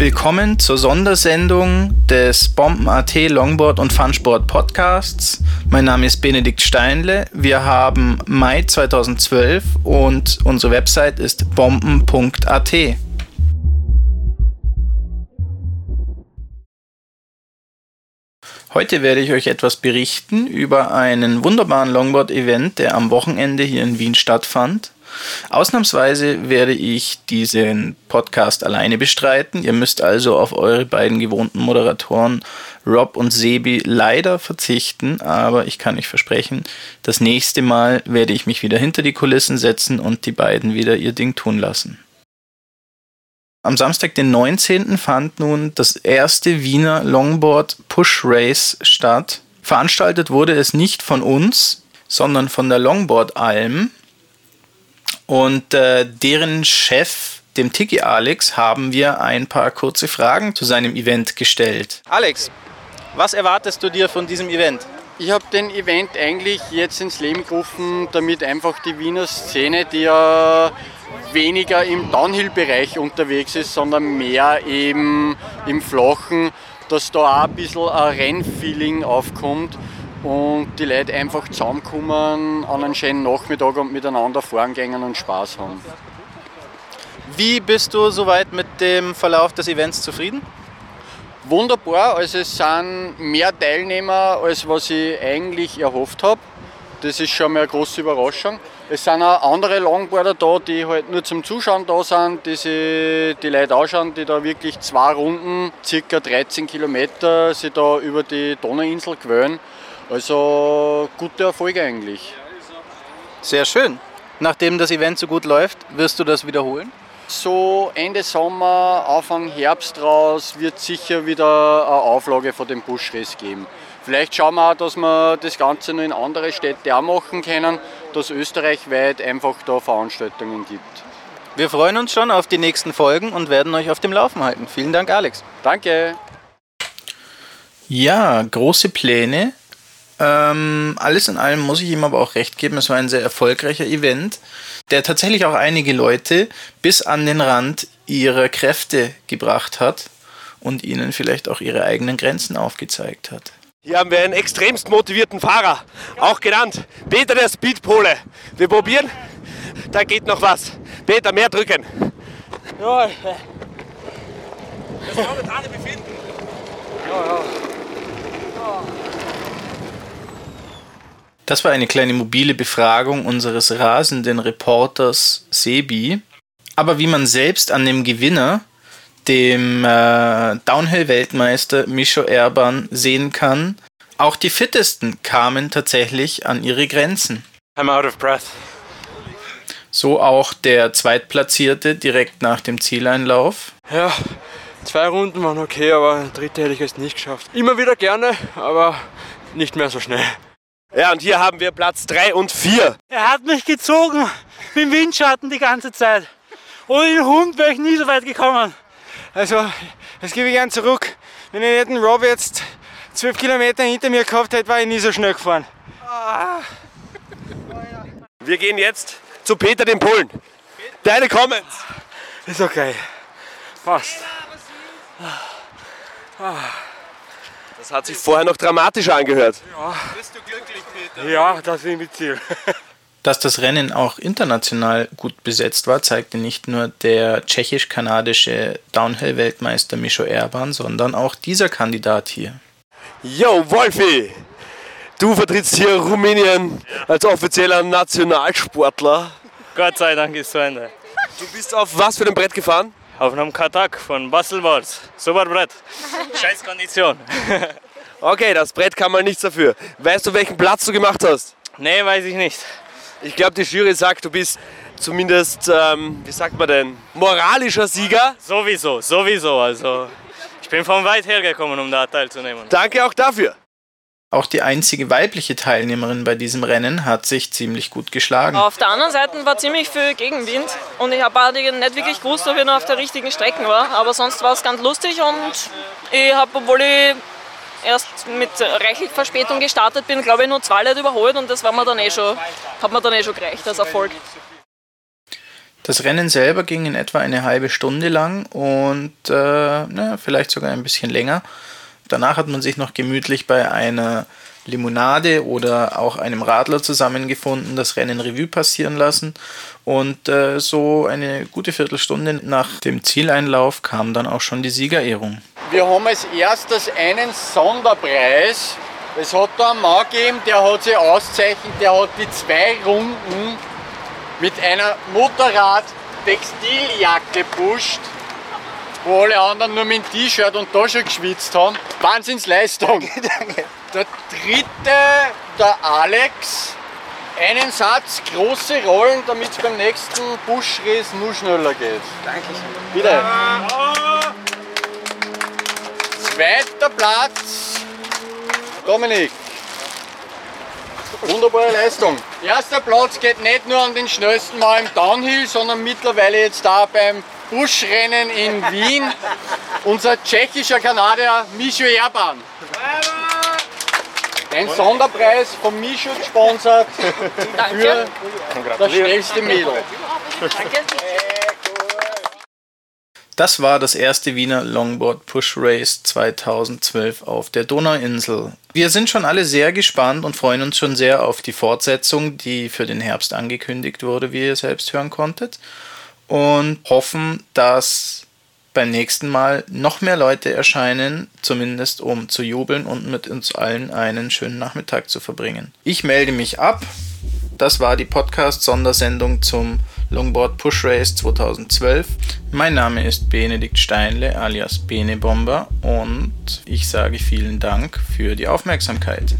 Willkommen zur Sondersendung des Bomben.at Longboard und Funsport Podcasts. Mein Name ist Benedikt Steinle. Wir haben Mai 2012 und unsere Website ist bomben.at. Heute werde ich euch etwas berichten über einen wunderbaren Longboard-Event, der am Wochenende hier in Wien stattfand. Ausnahmsweise werde ich diesen Podcast alleine bestreiten. Ihr müsst also auf eure beiden gewohnten Moderatoren Rob und Sebi leider verzichten, aber ich kann euch versprechen, das nächste Mal werde ich mich wieder hinter die Kulissen setzen und die beiden wieder ihr Ding tun lassen. Am Samstag, den 19. fand nun das erste Wiener Longboard Push Race statt. Veranstaltet wurde es nicht von uns, sondern von der Longboard Alm. Und äh, deren Chef, dem Tiki Alex, haben wir ein paar kurze Fragen zu seinem Event gestellt. Alex, was erwartest du dir von diesem Event? Ich habe den Event eigentlich jetzt ins Leben gerufen, damit einfach die Wiener Szene, die ja weniger im Downhill-Bereich unterwegs ist, sondern mehr eben im Flachen, dass da auch ein bisschen ein Rennfeeling aufkommt und die Leute einfach zusammenkommen an einem schönen Nachmittag und miteinander fahren gehen und Spaß haben. Wie bist du soweit mit dem Verlauf des Events zufrieden? Wunderbar, also es sind mehr Teilnehmer, als was ich eigentlich erhofft habe. Das ist schon mal eine große Überraschung. Es sind auch andere Longboarder da, die halt nur zum Zuschauen da sind, die sich die Leute anschauen, die da wirklich zwei Runden, circa 13 Kilometer, sich da über die Donauinsel quälen. Also gute Erfolge eigentlich. Sehr schön. Nachdem das Event so gut läuft, wirst du das wiederholen? So Ende Sommer, Anfang Herbst raus wird sicher wieder eine Auflage von dem Buschrace geben. Vielleicht schauen wir auch, dass wir das Ganze noch in andere Städte auch machen können, dass österreichweit einfach da Veranstaltungen gibt. Wir freuen uns schon auf die nächsten Folgen und werden euch auf dem Laufen halten. Vielen Dank, Alex. Danke. Ja, große Pläne. Ähm, alles in allem muss ich ihm aber auch recht geben. Es war ein sehr erfolgreicher Event, der tatsächlich auch einige Leute bis an den Rand ihrer Kräfte gebracht hat und ihnen vielleicht auch ihre eigenen Grenzen aufgezeigt hat. Hier haben wir einen extremst motivierten Fahrer, auch genannt Peter der Speedpole. Wir probieren, da geht noch was. Peter, mehr drücken. Ja, das momentane Befinden. Ja, ja. Das war eine kleine mobile Befragung unseres rasenden Reporters Sebi. Aber wie man selbst an dem Gewinner dem äh, Downhill-Weltmeister Micho Erban sehen kann, auch die Fittesten kamen tatsächlich an ihre Grenzen. I'm out of breath. So auch der Zweitplatzierte direkt nach dem Zieleinlauf. Ja, zwei Runden waren okay, aber dritte hätte ich es nicht geschafft. Immer wieder gerne, aber nicht mehr so schnell. Ja, und hier haben wir Platz 3 und 4. Er hat mich gezogen mit dem Windschatten die ganze Zeit. Ohne den Hund wäre ich nie so weit gekommen. Also, das gebe ich gern zurück. Wenn ich nicht den Rob jetzt zwölf Kilometer hinter mir gehabt hätte, war ich nie so schnell gefahren. Wir gehen jetzt zu Peter dem Polen. Deine Comments. Ist okay. Passt. Das hat sich vorher noch dramatischer angehört. Ja. Bist du glücklich? Ja, das ist mein Ziel. Dass das Rennen auch international gut besetzt war, zeigte nicht nur der tschechisch-kanadische Downhill-Weltmeister Micho Erban, sondern auch dieser Kandidat hier. Yo, Wolfi! Du vertrittst hier Rumänien als offizieller Nationalsportler. Gott sei Dank ist zu Ende. Du bist auf was für einem Brett gefahren? Auf einem Katak von Baselwars. Super Brett. Scheiß Kondition. okay, das Brett kann mal nichts dafür. Weißt du, welchen Platz du gemacht hast? Nee, weiß ich nicht. Ich glaube, die Jury sagt, du bist zumindest, ähm, wie sagt man denn, moralischer Sieger. Sowieso, sowieso. Also, ich bin von weit her gekommen, um da teilzunehmen. Danke auch dafür. Auch die einzige weibliche Teilnehmerin bei diesem Rennen hat sich ziemlich gut geschlagen. Auf der anderen Seite war ziemlich viel Gegenwind und ich habe nicht wirklich gewusst, ob ich noch auf der richtigen Strecke war. Aber sonst war es ganz lustig und ich habe, obwohl ich erst mit reichlich Verspätung gestartet bin, glaube ich, nur zwei Leute überholt und das war mir dann eh schon, hat mir dann eh schon gereicht als Erfolg. Das Rennen selber ging in etwa eine halbe Stunde lang und äh, na, vielleicht sogar ein bisschen länger. Danach hat man sich noch gemütlich bei einer Limonade oder auch einem Radler zusammengefunden, das Rennen Revue passieren lassen. Und äh, so eine gute Viertelstunde nach dem Zieleinlauf kam dann auch schon die Siegerehrung. Wir haben als erstes einen Sonderpreis. Es hat da einen Mann gegeben, der hat sich auszeichnet, der hat die zwei Runden mit einer Motorrad-Textiljacke pusht, wo alle anderen nur mit dem T-Shirt und da schon geschwitzt haben. Wahnsinnsleistung. Danke. Der dritte, der Alex, einen Satz, große Rollen, damit es beim nächsten Buschrace nur schneller geht. Dankeschön. Bitte. Zweiter Platz, Dominik. Wunderbare Leistung. Erster Platz geht nicht nur an den schnellsten Mal im Downhill, sondern mittlerweile jetzt da beim Buschrennen in Wien. Unser tschechischer Kanadier Micho Erban. Ein Sonderpreis von Micho gesponsert für das schnellste Mädel. Danke. Das war das erste Wiener Longboard Push Race 2012 auf der Donauinsel. Wir sind schon alle sehr gespannt und freuen uns schon sehr auf die Fortsetzung, die für den Herbst angekündigt wurde, wie ihr selbst hören konntet. Und hoffen, dass beim nächsten Mal noch mehr Leute erscheinen, zumindest um zu jubeln und mit uns allen einen schönen Nachmittag zu verbringen. Ich melde mich ab. Das war die Podcast-Sondersendung zum Longboard Push Race 2012. Mein Name ist Benedikt Steinle alias Bene Bomber und ich sage vielen Dank für die Aufmerksamkeit.